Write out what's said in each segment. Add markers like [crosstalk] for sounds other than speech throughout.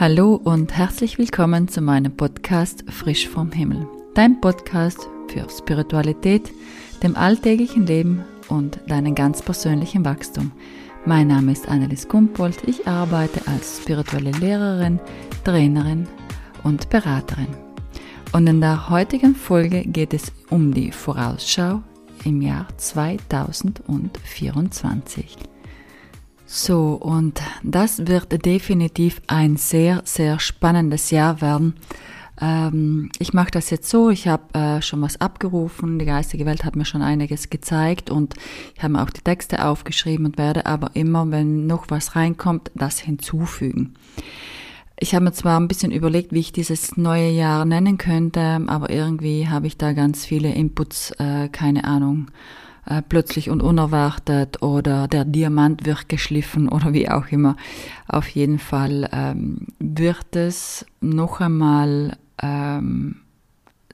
Hallo und herzlich willkommen zu meinem Podcast Frisch vom Himmel. Dein Podcast für Spiritualität, dem alltäglichen Leben und deinen ganz persönlichen Wachstum. Mein Name ist Annelies Gumpold. Ich arbeite als spirituelle Lehrerin, Trainerin und Beraterin. Und in der heutigen Folge geht es um die Vorausschau im Jahr 2024. So, und das wird definitiv ein sehr, sehr spannendes Jahr werden. Ähm, ich mache das jetzt so, ich habe äh, schon was abgerufen, die geistige Welt hat mir schon einiges gezeigt und ich habe mir auch die Texte aufgeschrieben und werde aber immer, wenn noch was reinkommt, das hinzufügen. Ich habe mir zwar ein bisschen überlegt, wie ich dieses neue Jahr nennen könnte, aber irgendwie habe ich da ganz viele Inputs, äh, keine Ahnung äh, plötzlich und unerwartet oder der Diamant wird geschliffen [laughs] oder wie auch immer. Auf jeden Fall ähm, wird es noch einmal ähm,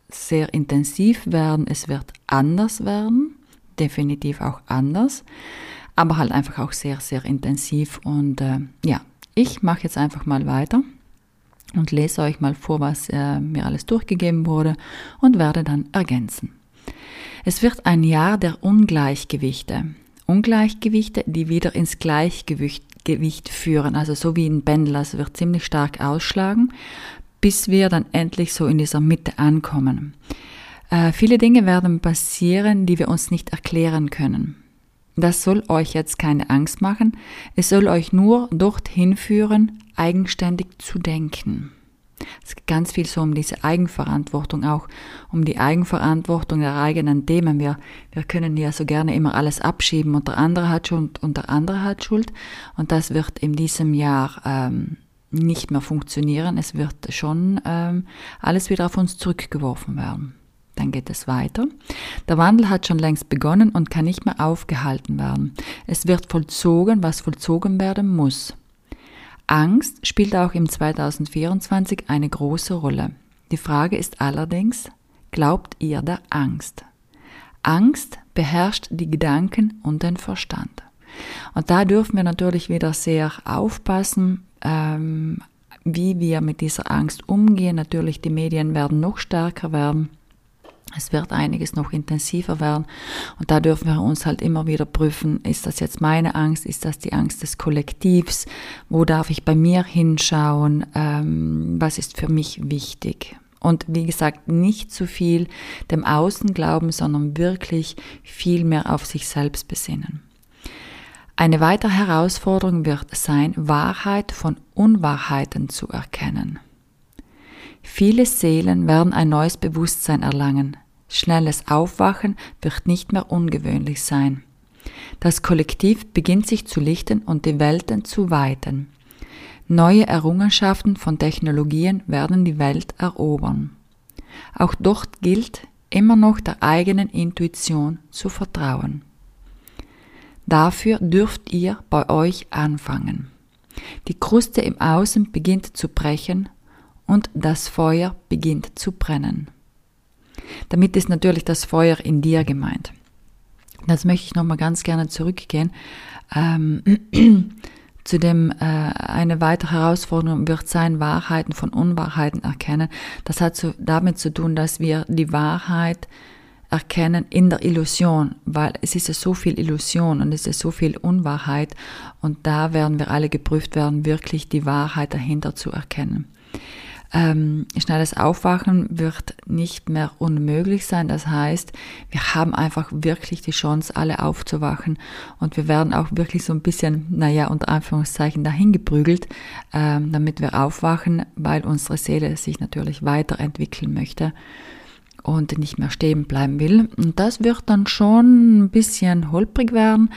sehr intensiv werden. Es wird anders werden, definitiv auch anders, aber halt einfach auch sehr, sehr intensiv. Und äh, ja, ich mache jetzt einfach mal weiter und lese euch mal vor, was äh, mir alles durchgegeben wurde und werde dann ergänzen. Es wird ein Jahr der Ungleichgewichte. Ungleichgewichte, die wieder ins Gleichgewicht Gewicht führen, also so wie ein Pendel, es wird ziemlich stark ausschlagen, bis wir dann endlich so in dieser Mitte ankommen. Äh, viele Dinge werden passieren, die wir uns nicht erklären können. Das soll euch jetzt keine Angst machen, es soll euch nur dorthin führen, eigenständig zu denken. Es geht ganz viel so um diese Eigenverantwortung, auch um die Eigenverantwortung der eigenen Themen. Wir, wir können ja so gerne immer alles abschieben und der andere hat Schuld und der andere hat Schuld. Und das wird in diesem Jahr ähm, nicht mehr funktionieren. Es wird schon ähm, alles wieder auf uns zurückgeworfen werden. Dann geht es weiter. Der Wandel hat schon längst begonnen und kann nicht mehr aufgehalten werden. Es wird vollzogen, was vollzogen werden muss. Angst spielt auch im 2024 eine große Rolle. Die Frage ist allerdings, glaubt ihr der Angst? Angst beherrscht die Gedanken und den Verstand. Und da dürfen wir natürlich wieder sehr aufpassen, ähm, wie wir mit dieser Angst umgehen. Natürlich, die Medien werden noch stärker werden. Es wird einiges noch intensiver werden und da dürfen wir uns halt immer wieder prüfen, ist das jetzt meine Angst, ist das die Angst des Kollektivs, wo darf ich bei mir hinschauen, ähm, was ist für mich wichtig. Und wie gesagt, nicht zu viel dem Außen glauben, sondern wirklich viel mehr auf sich selbst besinnen. Eine weitere Herausforderung wird sein, Wahrheit von Unwahrheiten zu erkennen. Viele Seelen werden ein neues Bewusstsein erlangen. Schnelles Aufwachen wird nicht mehr ungewöhnlich sein. Das Kollektiv beginnt sich zu lichten und die Welten zu weiten. Neue Errungenschaften von Technologien werden die Welt erobern. Auch dort gilt, immer noch der eigenen Intuition zu vertrauen. Dafür dürft ihr bei euch anfangen. Die Kruste im Außen beginnt zu brechen und das Feuer beginnt zu brennen. Damit ist natürlich das Feuer in dir gemeint. Das möchte ich nochmal ganz gerne zurückgehen. Ähm, [clears throat] zu dem äh, eine weitere Herausforderung wird sein, Wahrheiten von Unwahrheiten erkennen. Das hat zu, damit zu tun, dass wir die Wahrheit erkennen in der Illusion, weil es ist ja so viel Illusion und es ist so viel Unwahrheit und da werden wir alle geprüft werden, wirklich die Wahrheit dahinter zu erkennen. Ähm, schnelles Aufwachen wird nicht mehr unmöglich sein. Das heißt, wir haben einfach wirklich die Chance, alle aufzuwachen und wir werden auch wirklich so ein bisschen, naja, unter Anführungszeichen dahin geprügelt, ähm, damit wir aufwachen, weil unsere Seele sich natürlich weiterentwickeln möchte und nicht mehr stehen bleiben will. Und das wird dann schon ein bisschen holprig werden,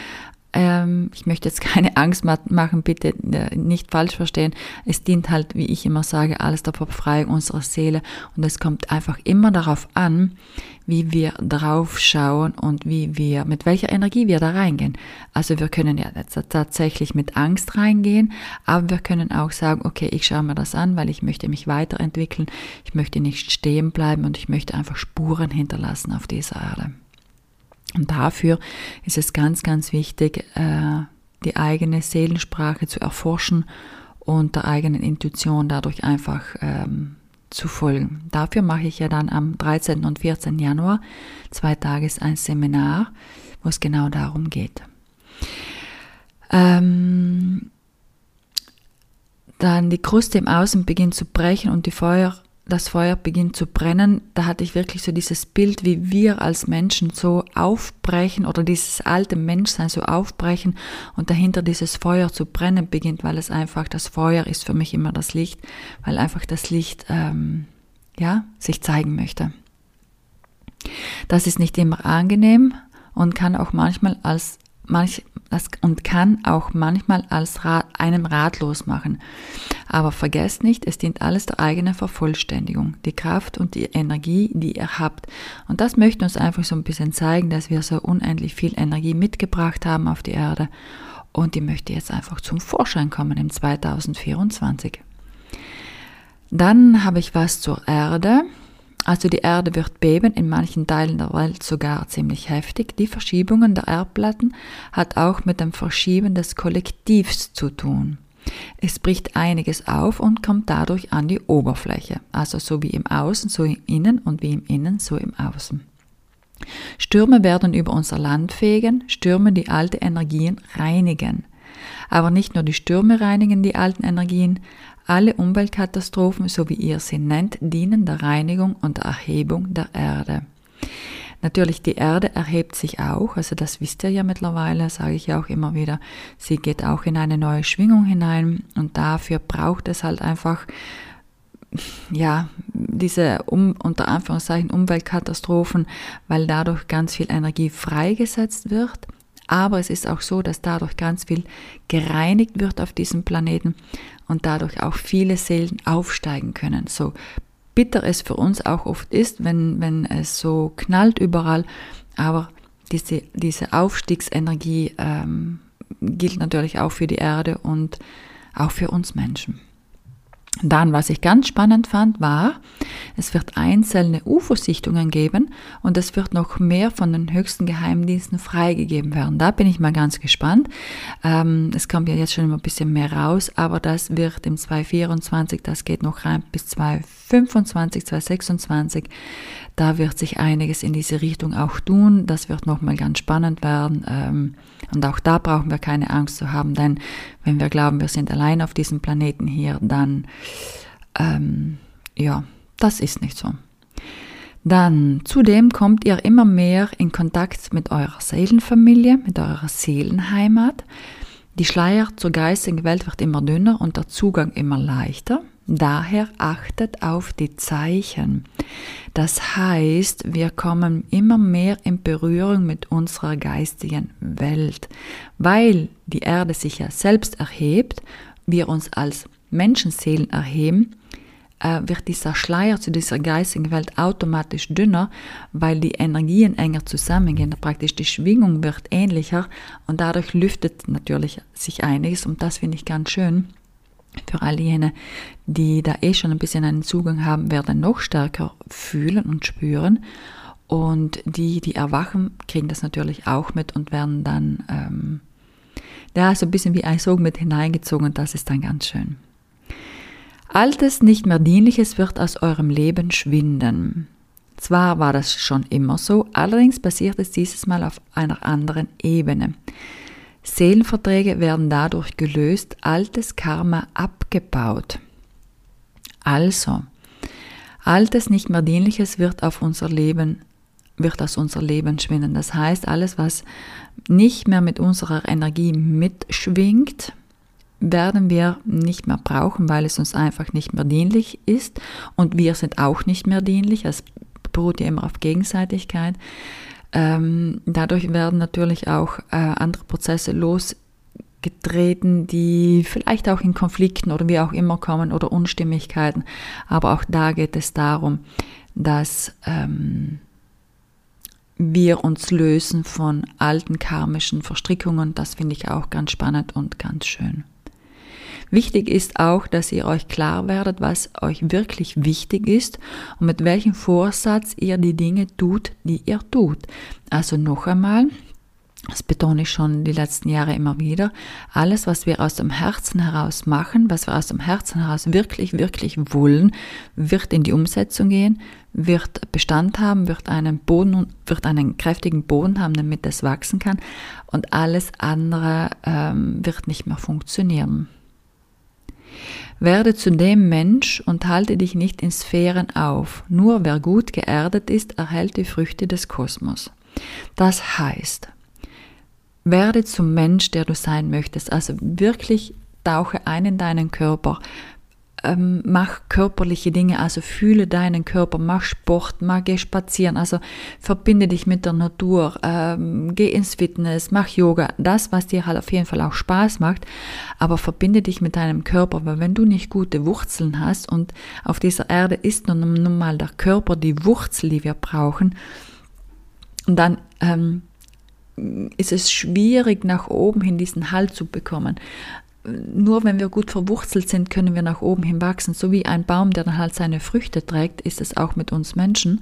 ähm, ich möchte jetzt keine [laughs] Angst machen, bitte äh, nicht falsch verstehen. Es dient halt, wie ich immer sage, alles der Befreiung unserer Seele. Und es kommt einfach immer darauf an, wie wir drauf schauen und wie wir, mit welcher Energie wir da reingehen. Also wir können ja tatsächlich mit Angst reingehen, aber wir können auch sagen, okay, ich schaue mir das an, weil ich möchte mich weiterentwickeln, ich möchte nicht stehen bleiben und ich möchte einfach Spuren hinterlassen auf dieser Erde. Und dafür ist es ganz, ganz wichtig, äh, die eigene Seelensprache zu erforschen und der eigenen Intuition dadurch einfach ähm, zu folgen. Dafür mache ich ja dann am 13. und 14. Januar zwei Tages ein Seminar, wo es genau darum geht. Ähm, dann die Kruste im Außen beginnt zu brechen und die Feuer das Feuer beginnt zu brennen, da hatte ich wirklich so dieses Bild, wie wir als Menschen so aufbrechen oder dieses alte Menschsein so aufbrechen und dahinter dieses Feuer zu brennen beginnt, weil es einfach, das Feuer ist für mich immer das Licht, weil einfach das Licht, ähm, ja, sich zeigen möchte. Das ist nicht immer angenehm und kann auch manchmal als manch, das, und kann auch manchmal als Rat, einem ratlos machen. Aber vergesst nicht, es dient alles der eigenen Vervollständigung, die Kraft und die Energie, die ihr habt. Und das möchte uns einfach so ein bisschen zeigen, dass wir so unendlich viel Energie mitgebracht haben auf die Erde. Und die möchte jetzt einfach zum Vorschein kommen im 2024. Dann habe ich was zur Erde. Also die Erde wird beben, in manchen Teilen der Welt sogar ziemlich heftig. Die Verschiebungen der Erdplatten hat auch mit dem Verschieben des Kollektivs zu tun. Es bricht einiges auf und kommt dadurch an die Oberfläche, also so wie im Außen, so im Innen und wie im Innen, so im Außen. Stürme werden über unser Land fegen, Stürme die alte Energien reinigen. Aber nicht nur die Stürme reinigen die alten Energien, alle Umweltkatastrophen, so wie ihr sie nennt, dienen der Reinigung und Erhebung der Erde. Natürlich, die Erde erhebt sich auch, also das wisst ihr ja mittlerweile, sage ich ja auch immer wieder. Sie geht auch in eine neue Schwingung hinein und dafür braucht es halt einfach, ja, diese um, unter Anführungszeichen Umweltkatastrophen, weil dadurch ganz viel Energie freigesetzt wird. Aber es ist auch so, dass dadurch ganz viel gereinigt wird auf diesem Planeten und dadurch auch viele Seelen aufsteigen können. So bitter es für uns auch oft ist, wenn, wenn es so knallt überall, aber diese, diese Aufstiegsenergie ähm, gilt natürlich auch für die Erde und auch für uns Menschen. Dann, was ich ganz spannend fand, war, es wird einzelne UFO-Sichtungen geben und es wird noch mehr von den höchsten Geheimdiensten freigegeben werden. Da bin ich mal ganz gespannt. Ähm, es kommt ja jetzt schon immer ein bisschen mehr raus, aber das wird im 2024, das geht noch rein bis 2025, 2026. Da wird sich einiges in diese Richtung auch tun. Das wird nochmal ganz spannend werden. Ähm, und auch da brauchen wir keine Angst zu haben, denn wenn wir glauben, wir sind allein auf diesem Planeten hier, dann, ähm, ja, das ist nicht so. Dann zudem kommt ihr immer mehr in Kontakt mit eurer Seelenfamilie, mit eurer Seelenheimat. Die Schleier zur geistigen Welt wird immer dünner und der Zugang immer leichter. Daher achtet auf die Zeichen. Das heißt, wir kommen immer mehr in Berührung mit unserer geistigen Welt, weil die Erde sich ja selbst erhebt, wir uns als Menschenseelen erheben, äh, wird dieser Schleier zu dieser geistigen Welt automatisch dünner, weil die Energien enger zusammengehen. Praktisch die Schwingung wird ähnlicher und dadurch lüftet natürlich sich einiges und das finde ich ganz schön für all jene, die da eh schon ein bisschen einen Zugang haben, werden noch stärker fühlen und spüren. Und die, die erwachen, kriegen das natürlich auch mit und werden dann, ähm, ja, so ein bisschen wie ein Sog mit hineingezogen das ist dann ganz schön. Altes, nicht mehr dienliches wird aus eurem Leben schwinden. Zwar war das schon immer so, allerdings passiert es dieses Mal auf einer anderen Ebene. Seelenverträge werden dadurch gelöst, altes Karma abgebaut. Also, altes, nicht mehr dienliches wird auf unser Leben, wird aus unser Leben schwinden. Das heißt, alles, was nicht mehr mit unserer Energie mitschwingt, werden wir nicht mehr brauchen, weil es uns einfach nicht mehr dienlich ist und wir sind auch nicht mehr dienlich. Es beruht ja immer auf Gegenseitigkeit. Ähm, dadurch werden natürlich auch äh, andere Prozesse losgetreten, die vielleicht auch in Konflikten oder wie auch immer kommen oder Unstimmigkeiten. Aber auch da geht es darum, dass ähm, wir uns lösen von alten karmischen Verstrickungen. Das finde ich auch ganz spannend und ganz schön. Wichtig ist auch, dass ihr euch klar werdet, was euch wirklich wichtig ist und mit welchem Vorsatz ihr die Dinge tut, die ihr tut. Also noch einmal, das betone ich schon die letzten Jahre immer wieder, alles, was wir aus dem Herzen heraus machen, was wir aus dem Herzen heraus wirklich, wirklich wollen, wird in die Umsetzung gehen, wird Bestand haben, wird einen Boden, wird einen kräftigen Boden haben, damit es wachsen kann und alles andere ähm, wird nicht mehr funktionieren. Werde zu dem Mensch und halte dich nicht in Sphären auf. Nur wer gut geerdet ist, erhält die Früchte des Kosmos. Das heißt, werde zum Mensch, der du sein möchtest. Also wirklich tauche ein in deinen Körper. Ähm, mach körperliche Dinge, also fühle deinen Körper, mach Sport, mach, geh spazieren, also verbinde dich mit der Natur, ähm, geh ins Fitness, mach Yoga, das, was dir halt auf jeden Fall auch Spaß macht, aber verbinde dich mit deinem Körper, weil wenn du nicht gute Wurzeln hast und auf dieser Erde ist nun, nun mal der Körper die Wurzel, die wir brauchen, dann ähm, ist es schwierig, nach oben hin diesen Halt zu bekommen. Nur wenn wir gut verwurzelt sind, können wir nach oben hin wachsen. So wie ein Baum, der dann halt seine Früchte trägt, ist es auch mit uns Menschen.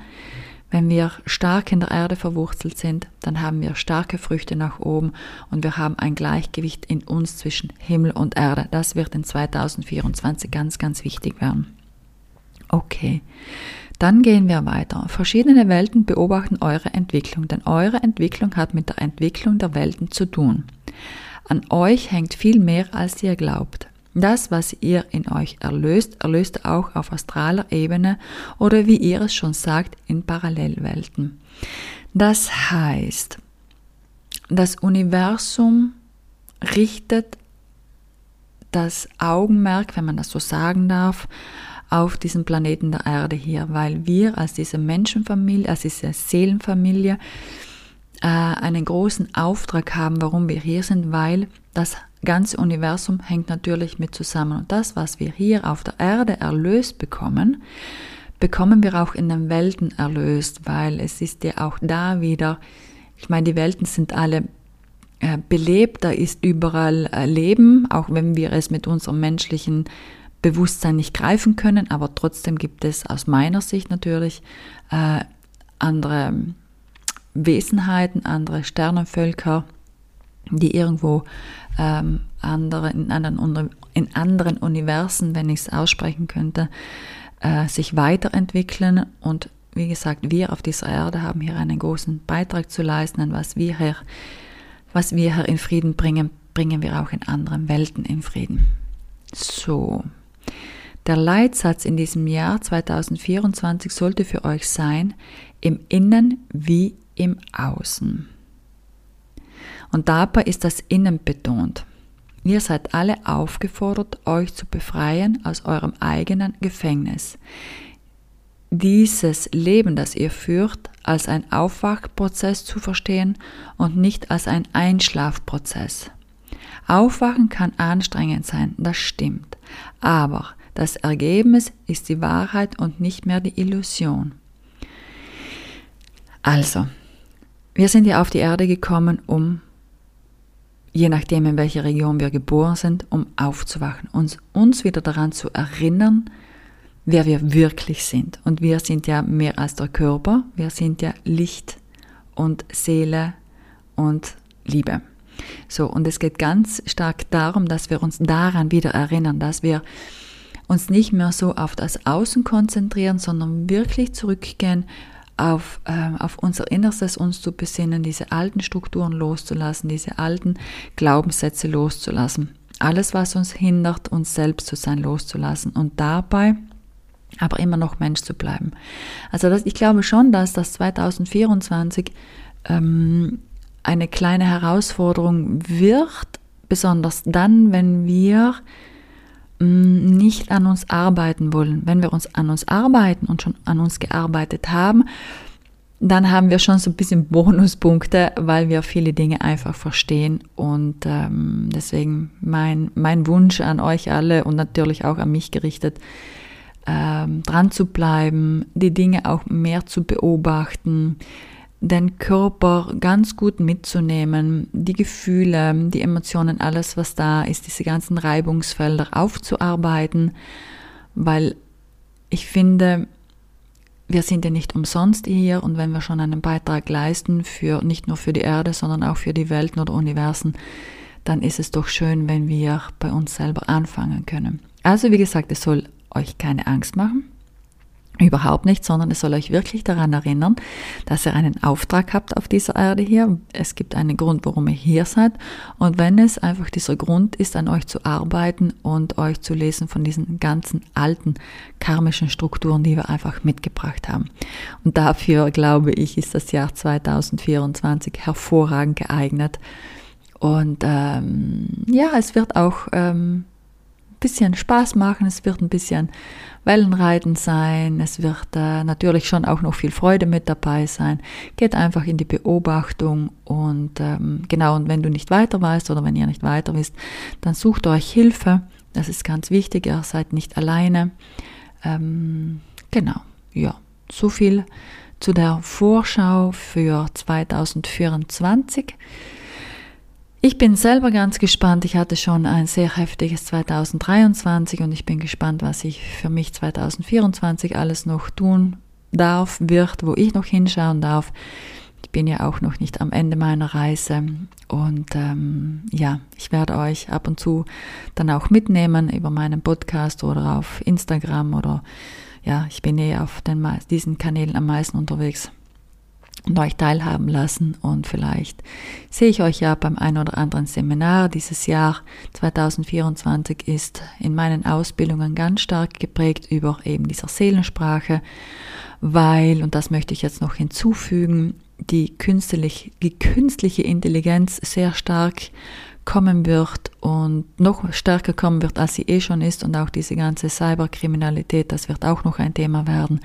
Wenn wir stark in der Erde verwurzelt sind, dann haben wir starke Früchte nach oben und wir haben ein Gleichgewicht in uns zwischen Himmel und Erde. Das wird in 2024 ganz, ganz wichtig werden. Okay. Dann gehen wir weiter. Verschiedene Welten beobachten eure Entwicklung, denn eure Entwicklung hat mit der Entwicklung der Welten zu tun. An euch hängt viel mehr, als ihr glaubt. Das, was ihr in euch erlöst, erlöst auch auf astraler Ebene oder wie ihr es schon sagt, in Parallelwelten. Das heißt, das Universum richtet das Augenmerk, wenn man das so sagen darf, auf diesem Planeten der Erde hier, weil wir als diese Menschenfamilie, als diese Seelenfamilie äh, einen großen Auftrag haben, warum wir hier sind, weil das ganze Universum hängt natürlich mit zusammen. Und das, was wir hier auf der Erde erlöst bekommen, bekommen wir auch in den Welten erlöst, weil es ist ja auch da wieder, ich meine, die Welten sind alle äh, belebt, da ist überall äh, Leben, auch wenn wir es mit unserem menschlichen Bewusstsein nicht greifen können, aber trotzdem gibt es aus meiner Sicht natürlich äh, andere Wesenheiten, andere Sternenvölker, die irgendwo ähm, andere, in, anderen, in anderen Universen, wenn ich es aussprechen könnte, äh, sich weiterentwickeln. Und wie gesagt, wir auf dieser Erde haben hier einen großen Beitrag zu leisten, was wir hier, was wir hier in Frieden bringen, bringen wir auch in anderen Welten in Frieden. So. Der Leitsatz in diesem Jahr 2024 sollte für euch sein, im Innen wie im Außen. Und dabei ist das Innen betont. Ihr seid alle aufgefordert, euch zu befreien aus eurem eigenen Gefängnis. Dieses Leben, das ihr führt, als ein Aufwachprozess zu verstehen und nicht als ein Einschlafprozess. Aufwachen kann anstrengend sein, das stimmt. Aber das Ergebnis ist die Wahrheit und nicht mehr die Illusion. Also, wir sind ja auf die Erde gekommen, um, je nachdem in welcher Region wir geboren sind, um aufzuwachen, uns, uns wieder daran zu erinnern, wer wir wirklich sind. Und wir sind ja mehr als der Körper, wir sind ja Licht und Seele und Liebe. So, und es geht ganz stark darum, dass wir uns daran wieder erinnern, dass wir uns nicht mehr so auf das Außen konzentrieren, sondern wirklich zurückgehen auf, äh, auf unser Innerstes uns zu besinnen, diese alten Strukturen loszulassen, diese alten Glaubenssätze loszulassen. Alles, was uns hindert, uns selbst zu sein, loszulassen und dabei aber immer noch Mensch zu bleiben. Also das, ich glaube schon, dass das 2024 ähm, eine kleine Herausforderung wird, besonders dann, wenn wir nicht an uns arbeiten wollen. Wenn wir uns an uns arbeiten und schon an uns gearbeitet haben, dann haben wir schon so ein bisschen Bonuspunkte, weil wir viele Dinge einfach verstehen. Und ähm, deswegen mein, mein Wunsch an euch alle und natürlich auch an mich gerichtet, ähm, dran zu bleiben, die Dinge auch mehr zu beobachten, den Körper ganz gut mitzunehmen, die Gefühle, die Emotionen, alles, was da ist, diese ganzen Reibungsfelder aufzuarbeiten, weil ich finde, wir sind ja nicht umsonst hier und wenn wir schon einen Beitrag leisten für nicht nur für die Erde, sondern auch für die Welten oder Universen, dann ist es doch schön, wenn wir bei uns selber anfangen können. Also wie gesagt, es soll euch keine Angst machen. Überhaupt nicht, sondern es soll euch wirklich daran erinnern, dass ihr einen Auftrag habt auf dieser Erde hier. Es gibt einen Grund, warum ihr hier seid. Und wenn es einfach dieser Grund ist, an euch zu arbeiten und euch zu lesen von diesen ganzen alten karmischen Strukturen, die wir einfach mitgebracht haben. Und dafür, glaube ich, ist das Jahr 2024 hervorragend geeignet. Und ähm, ja, es wird auch ähm, bisschen Spaß machen, es wird ein bisschen Wellenreiten sein, es wird äh, natürlich schon auch noch viel Freude mit dabei sein. Geht einfach in die Beobachtung und ähm, genau, und wenn du nicht weiter weißt oder wenn ihr nicht weiter wisst, dann sucht euch Hilfe. Das ist ganz wichtig, ihr seid nicht alleine. Ähm, genau, ja, so viel zu der Vorschau für 2024. Ich bin selber ganz gespannt. Ich hatte schon ein sehr heftiges 2023 und ich bin gespannt, was ich für mich 2024 alles noch tun darf, wird, wo ich noch hinschauen darf. Ich bin ja auch noch nicht am Ende meiner Reise und ähm, ja, ich werde euch ab und zu dann auch mitnehmen über meinen Podcast oder auf Instagram oder ja, ich bin eh auf den, diesen Kanälen am meisten unterwegs und euch teilhaben lassen. Und vielleicht sehe ich euch ja beim ein oder anderen Seminar. Dieses Jahr 2024 ist in meinen Ausbildungen ganz stark geprägt über eben dieser Seelensprache, weil, und das möchte ich jetzt noch hinzufügen, die künstliche, die künstliche Intelligenz sehr stark kommen wird und noch stärker kommen wird, als sie eh schon ist und auch diese ganze Cyberkriminalität, das wird auch noch ein Thema werden.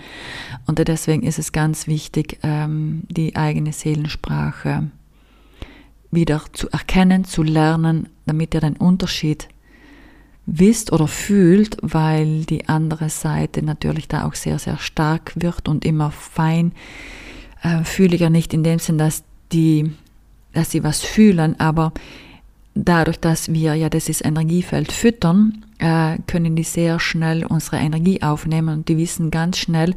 Und deswegen ist es ganz wichtig, ähm, die eigene Seelensprache wieder zu erkennen, zu lernen, damit ihr den Unterschied wisst oder fühlt, weil die andere Seite natürlich da auch sehr, sehr stark wird und immer fein äh, fühliger, nicht in dem Sinn, dass die, dass sie was fühlen, aber dadurch, dass wir ja dieses Energiefeld füttern, äh, können die sehr schnell unsere Energie aufnehmen und die wissen ganz schnell,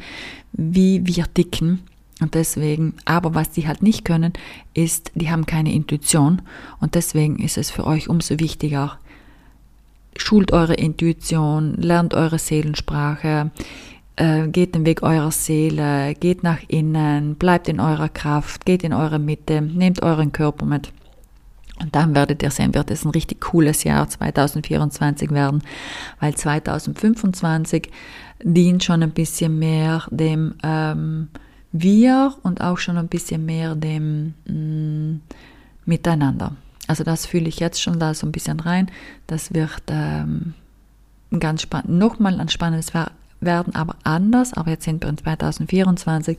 wie wir dicken. Und deswegen, aber was die halt nicht können, ist, die haben keine Intuition. Und deswegen ist es für euch umso wichtiger, schult eure Intuition, lernt eure Seelensprache, äh, geht den Weg eurer Seele, geht nach innen, bleibt in eurer Kraft, geht in eure Mitte, nehmt euren Körper mit. Und dann werdet ihr sehen, wird es ein richtig cooles Jahr 2024 werden, weil 2025 dient schon ein bisschen mehr dem ähm, Wir und auch schon ein bisschen mehr dem mh, mm, Miteinander. Also das fühle ich jetzt schon da so ein bisschen rein. Das wird ähm, ganz spannend, nochmal ein spannendes werden, aber anders. Aber jetzt sind wir in 2024.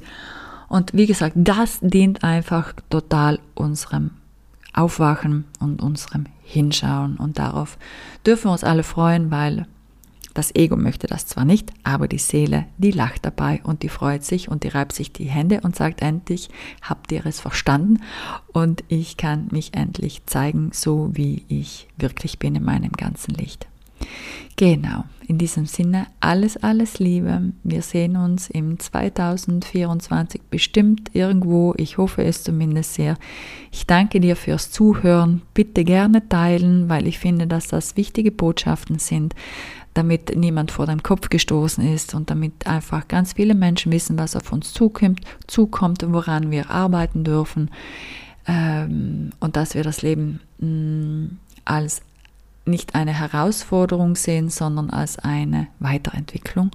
Und wie gesagt, das dient einfach total unserem Aufwachen und unserem Hinschauen. Und darauf dürfen wir uns alle freuen, weil das Ego möchte das zwar nicht, aber die Seele, die lacht dabei und die freut sich und die reibt sich die Hände und sagt endlich, habt ihr es verstanden? Und ich kann mich endlich zeigen, so wie ich wirklich bin in meinem ganzen Licht. Genau, in diesem Sinne alles, alles Liebe. Wir sehen uns im 2024 bestimmt irgendwo. Ich hoffe es zumindest sehr. Ich danke dir fürs Zuhören. Bitte gerne teilen, weil ich finde, dass das wichtige Botschaften sind, damit niemand vor deinem Kopf gestoßen ist und damit einfach ganz viele Menschen wissen, was auf uns zukommt, zukommt und woran wir arbeiten dürfen. Ähm, und dass wir das Leben mm, als nicht eine Herausforderung sehen, sondern als eine Weiterentwicklung.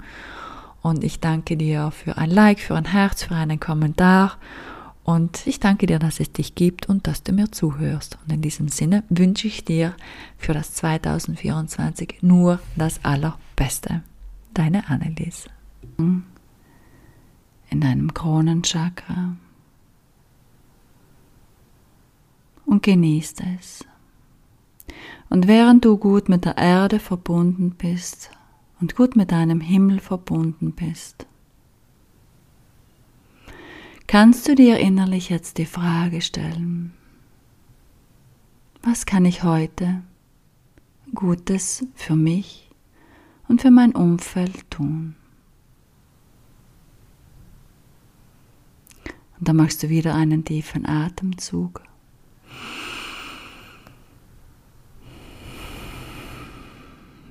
Und ich danke dir für ein Like, für ein Herz, für einen Kommentar. Und ich danke dir, dass es dich gibt und dass du mir zuhörst. Und in diesem Sinne wünsche ich dir für das 2024 nur das Allerbeste. Deine Annelies. In deinem Kronenchakra. Und genießt es. Und während du gut mit der Erde verbunden bist und gut mit deinem Himmel verbunden bist, kannst du dir innerlich jetzt die Frage stellen, was kann ich heute Gutes für mich und für mein Umfeld tun? Und dann machst du wieder einen tiefen Atemzug.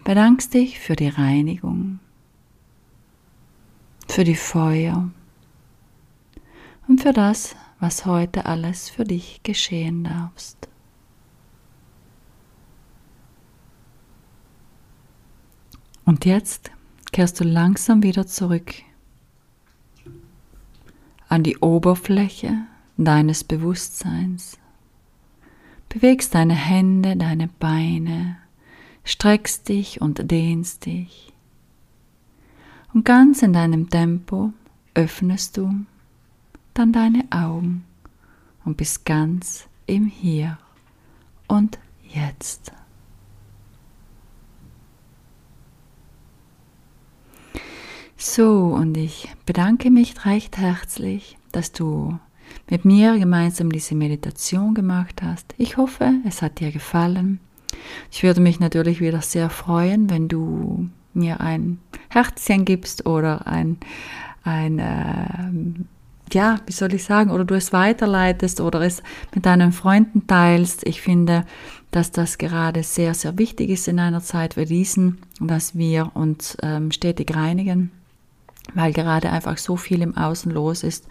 Bedankst dich für die Reinigung, für die Feuer und für das, was heute alles für dich geschehen darfst. Und jetzt kehrst du langsam wieder zurück an die Oberfläche deines Bewusstseins. Bewegst deine Hände, deine Beine, streckst dich und dehnst dich. Und ganz in deinem Tempo öffnest du dann deine Augen und bist ganz im Hier und Jetzt. So, und ich bedanke mich recht herzlich, dass du mit mir gemeinsam diese Meditation gemacht hast. Ich hoffe, es hat dir gefallen. Ich würde mich natürlich wieder sehr freuen, wenn du mir ein Herzchen gibst oder ein, ein äh, ja, wie soll ich sagen, oder du es weiterleitest oder es mit deinen Freunden teilst. Ich finde, dass das gerade sehr, sehr wichtig ist in einer Zeit wie diesen, dass wir uns ähm, stetig reinigen weil gerade einfach so viel im Außen los ist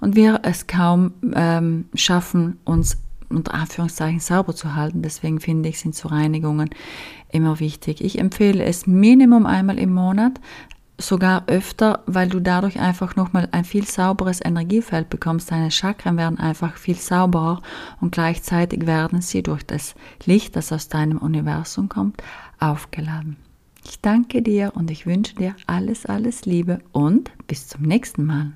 und wir es kaum ähm, schaffen, uns unter Anführungszeichen sauber zu halten. Deswegen finde ich, sind so Reinigungen immer wichtig. Ich empfehle es Minimum einmal im Monat, sogar öfter, weil du dadurch einfach nochmal ein viel sauberes Energiefeld bekommst. Deine Chakren werden einfach viel sauberer und gleichzeitig werden sie durch das Licht, das aus deinem Universum kommt, aufgeladen. Ich danke dir und ich wünsche dir alles, alles Liebe und bis zum nächsten Mal.